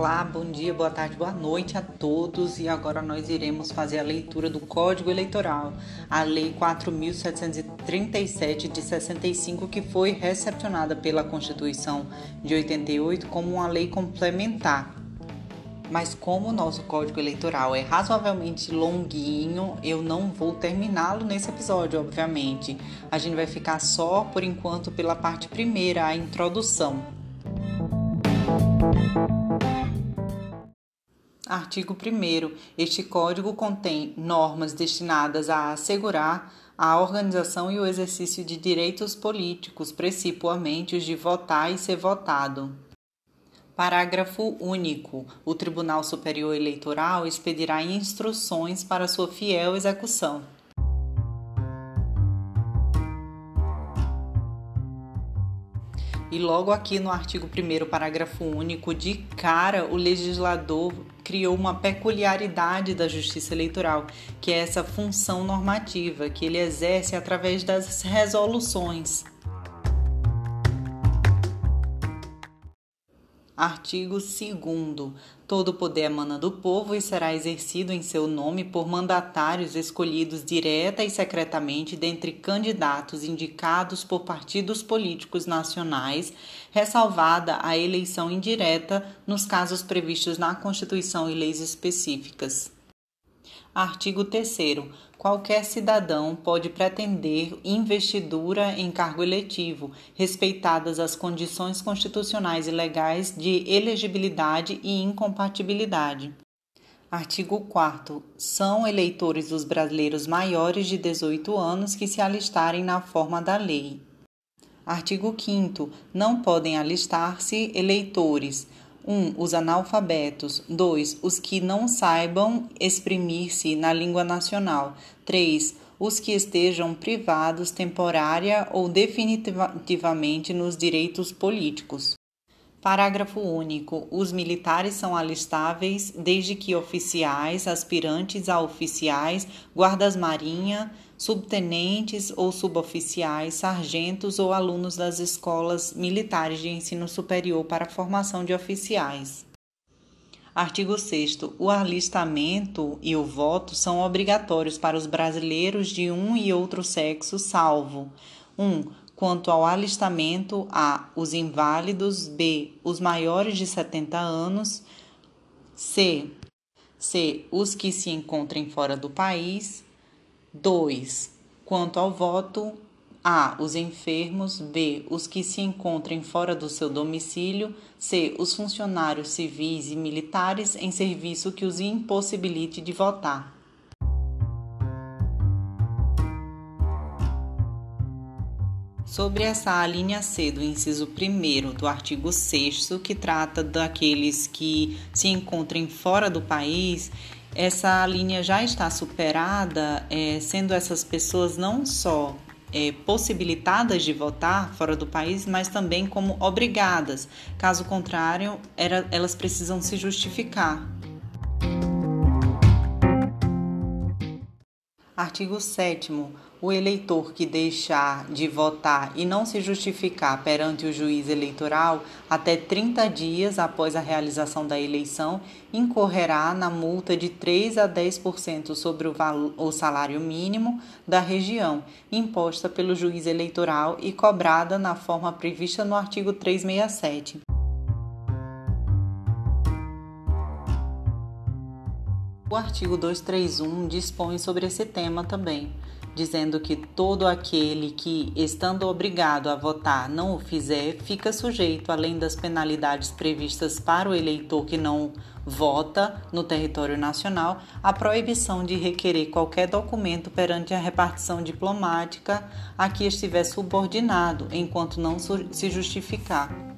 Olá, bom dia, boa tarde, boa noite a todos. E agora nós iremos fazer a leitura do Código Eleitoral, a Lei 4737 de 65, que foi recepcionada pela Constituição de 88 como uma lei complementar. Mas como o nosso Código Eleitoral é razoavelmente longuinho, eu não vou terminá-lo nesse episódio, obviamente. A gente vai ficar só por enquanto pela parte primeira, a introdução. Artigo 1. Este Código contém normas destinadas a assegurar a organização e o exercício de direitos políticos, principalmente os de votar e ser votado. Parágrafo único. O Tribunal Superior Eleitoral expedirá instruções para sua fiel execução. E logo aqui no artigo 1, parágrafo único, de cara, o legislador criou uma peculiaridade da justiça eleitoral, que é essa função normativa que ele exerce através das resoluções. Artigo 2. Todo poder emana do povo e será exercido em seu nome por mandatários escolhidos direta e secretamente dentre candidatos indicados por partidos políticos nacionais, ressalvada a eleição indireta nos casos previstos na Constituição e leis específicas. Artigo 3. Qualquer cidadão pode pretender investidura em cargo eletivo, respeitadas as condições constitucionais e legais de elegibilidade e incompatibilidade. Artigo 4. São eleitores os brasileiros maiores de 18 anos que se alistarem na forma da lei. Artigo 5. Não podem alistar-se eleitores 1. Um, os analfabetos. 2. Os que não saibam exprimir-se na língua nacional. 3. Os que estejam privados temporária ou definitivamente nos direitos políticos. Parágrafo único. Os militares são alistáveis desde que oficiais, aspirantes a oficiais, guardas-marinha, subtenentes ou suboficiais, sargentos ou alunos das escolas militares de ensino superior para formação de oficiais. Artigo 6. O alistamento e o voto são obrigatórios para os brasileiros de um e outro sexo, salvo 1. Um, quanto ao alistamento, a. os inválidos, b. os maiores de 70 anos, c. c. os que se encontrem fora do país, 2. Quanto ao voto, A. Os enfermos. B. Os que se encontrem fora do seu domicílio. C. Os funcionários civis e militares em serviço que os impossibilite de votar. Sobre essa linha C do inciso 1 do artigo 6, que trata daqueles que se encontrem fora do país, essa linha já está superada, é, sendo essas pessoas não só é, possibilitadas de votar fora do país, mas também como obrigadas. Caso contrário, era, elas precisam se justificar. Artigo 7 o eleitor que deixar de votar e não se justificar perante o juiz eleitoral até 30 dias após a realização da eleição incorrerá na multa de 3 a 10% sobre o, valor, o salário mínimo da região, imposta pelo juiz eleitoral e cobrada na forma prevista no artigo 367. O artigo 231 dispõe sobre esse tema também dizendo que todo aquele que, estando obrigado a votar, não o fizer, fica sujeito, além das penalidades previstas para o eleitor que não vota no território nacional, à proibição de requerer qualquer documento perante a repartição diplomática a que estiver subordinado, enquanto não se justificar.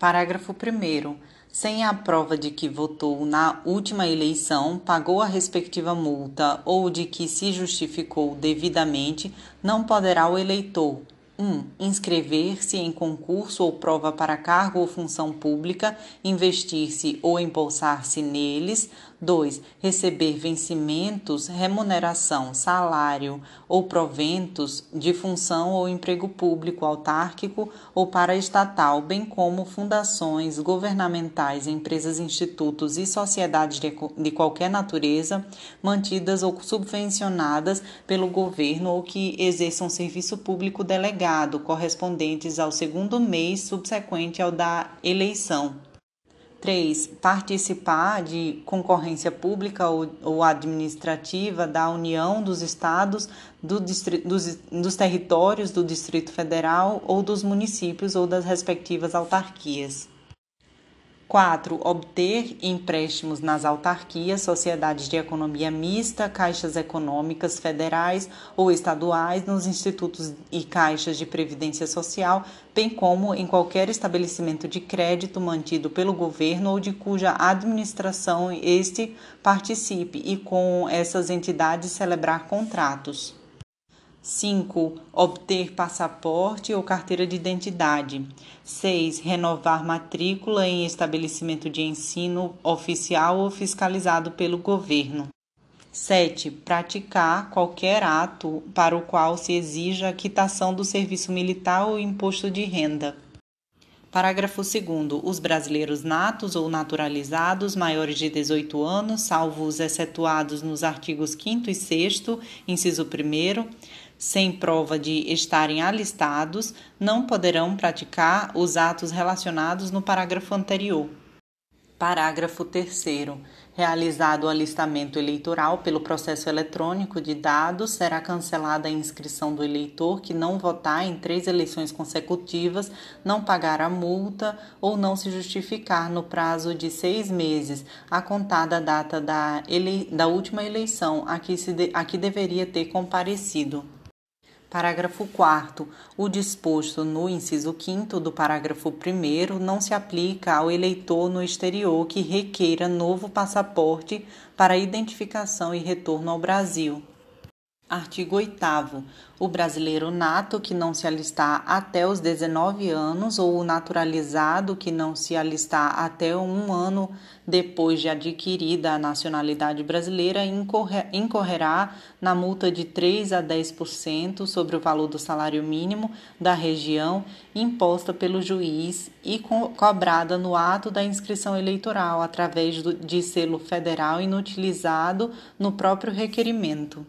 Parágrafo 1 sem a prova de que votou na última eleição, pagou a respectiva multa ou de que se justificou devidamente, não poderá o eleitor 1. Um, inscrever-se em concurso ou prova para cargo ou função pública, investir-se ou embolsar-se neles. 2. Receber vencimentos, remuneração, salário ou proventos de função ou emprego público, autárquico ou paraestatal, bem como fundações governamentais, empresas, institutos e sociedades de, de qualquer natureza, mantidas ou subvencionadas pelo governo ou que exerçam serviço público delegado, correspondentes ao segundo mês subsequente ao da eleição. 3. Participar de concorrência pública ou, ou administrativa da União, dos Estados, do dos, dos territórios do Distrito Federal ou dos municípios ou das respectivas autarquias. 4. Obter empréstimos nas autarquias, sociedades de economia mista, caixas econômicas federais ou estaduais, nos institutos e caixas de previdência social, bem como em qualquer estabelecimento de crédito mantido pelo governo ou de cuja administração este participe, e com essas entidades celebrar contratos. 5. Obter passaporte ou carteira de identidade. 6. Renovar matrícula em estabelecimento de ensino oficial ou fiscalizado pelo governo. 7. Praticar qualquer ato para o qual se exija a quitação do serviço militar ou imposto de renda. Parágrafo 2. Os brasileiros natos ou naturalizados maiores de 18 anos, salvo os excetuados nos artigos 5 e 6, inciso 1, sem prova de estarem alistados, não poderão praticar os atos relacionados no parágrafo anterior. Parágrafo 3. Realizado o alistamento eleitoral pelo processo eletrônico de dados, será cancelada a inscrição do eleitor que não votar em três eleições consecutivas, não pagar a multa ou não se justificar no prazo de seis meses, a contar da data da, ele... da última eleição a que, se de... a que deveria ter comparecido. Parágrafo 4. O disposto no inciso 5 do parágrafo 1 não se aplica ao eleitor no exterior que requeira novo passaporte para identificação e retorno ao Brasil. Artigo 8. O brasileiro nato que não se alistar até os 19 anos ou o naturalizado que não se alistar até um ano depois de adquirida a nacionalidade brasileira incorrerá na multa de 3 a 10% sobre o valor do salário mínimo da região imposta pelo juiz e co cobrada no ato da inscrição eleitoral através do, de selo federal inutilizado no próprio requerimento.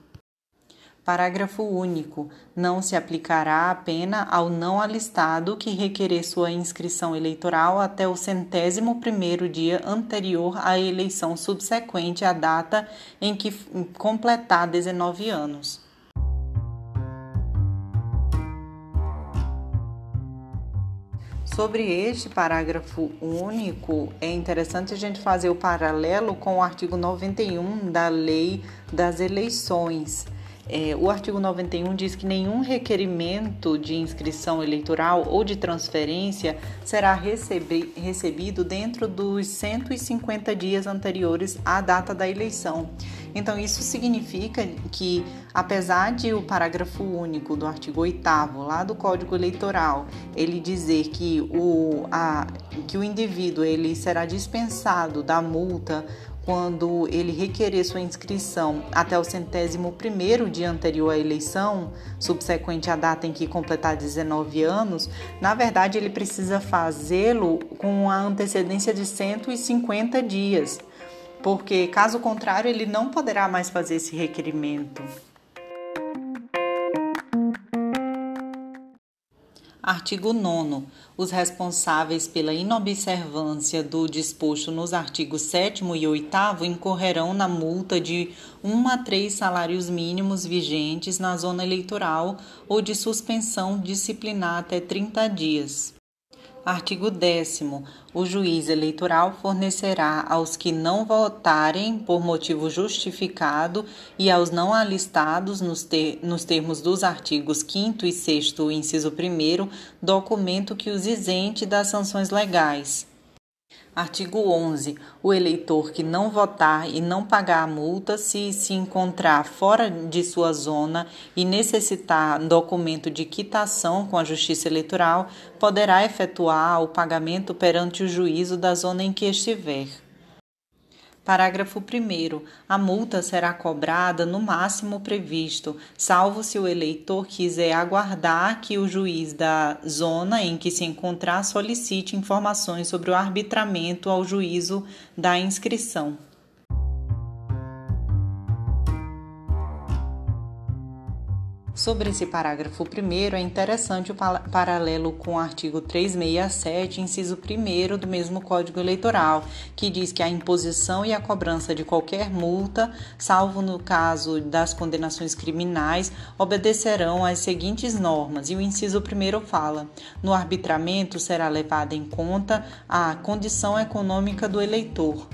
Parágrafo único. Não se aplicará a pena ao não alistado que requerer sua inscrição eleitoral até o centésimo primeiro dia anterior à eleição subsequente à data em que completar 19 anos. Sobre este parágrafo único, é interessante a gente fazer o paralelo com o artigo 91 da Lei das Eleições é, o artigo 91 diz que nenhum requerimento de inscrição eleitoral ou de transferência será recebi recebido dentro dos 150 dias anteriores à data da eleição. Então, isso significa que, apesar de o parágrafo único do artigo 8 lá do Código Eleitoral, ele dizer que o, a, que o indivíduo ele será dispensado da multa quando ele requerer sua inscrição até o centésimo primeiro dia anterior à eleição, subsequente à data em que completar 19 anos, na verdade ele precisa fazê-lo com a antecedência de 150 dias, porque caso contrário ele não poderá mais fazer esse requerimento. Artigo 9. Os responsáveis pela inobservância do disposto nos artigos 7 e 8 incorrerão na multa de 1 a 3 salários mínimos vigentes na zona eleitoral ou de suspensão disciplinar até 30 dias. Artigo 10. O juiz eleitoral fornecerá aos que não votarem por motivo justificado e aos não alistados nos, ter, nos termos dos artigos 5 e 6, inciso 1, documento que os isente das sanções legais. Artigo 11. O eleitor que não votar e não pagar a multa, se se encontrar fora de sua zona e necessitar documento de quitação com a Justiça Eleitoral, poderá efetuar o pagamento perante o juízo da zona em que estiver. Parágrafo 1. A multa será cobrada no máximo previsto, salvo se o eleitor quiser aguardar que o juiz da zona em que se encontrar solicite informações sobre o arbitramento ao juízo da inscrição. Sobre esse parágrafo primeiro, é interessante o paralelo com o artigo 367, inciso 1 do mesmo Código Eleitoral, que diz que a imposição e a cobrança de qualquer multa, salvo no caso das condenações criminais, obedecerão às seguintes normas. E o inciso 1 fala: no arbitramento será levada em conta a condição econômica do eleitor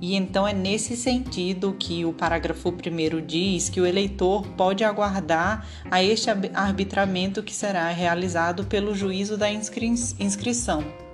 e então é nesse sentido que o parágrafo 1 diz que o eleitor pode aguardar a este arbitramento que será realizado pelo juízo da inscri inscrição.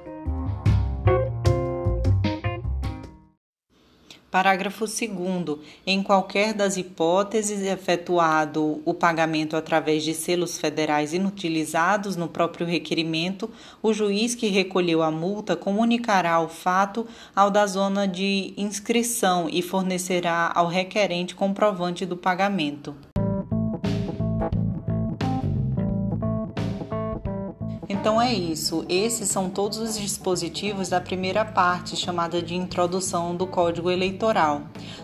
Parágrafo 2. Em qualquer das hipóteses efetuado o pagamento através de selos federais inutilizados no próprio requerimento, o juiz que recolheu a multa comunicará o fato ao da zona de inscrição e fornecerá ao requerente comprovante do pagamento. Então é isso. Esses são todos os dispositivos da primeira parte, chamada de introdução do Código Eleitoral.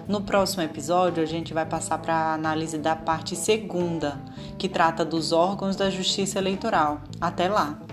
No próximo episódio, a gente vai passar para a análise da parte segunda, que trata dos órgãos da Justiça Eleitoral. Até lá!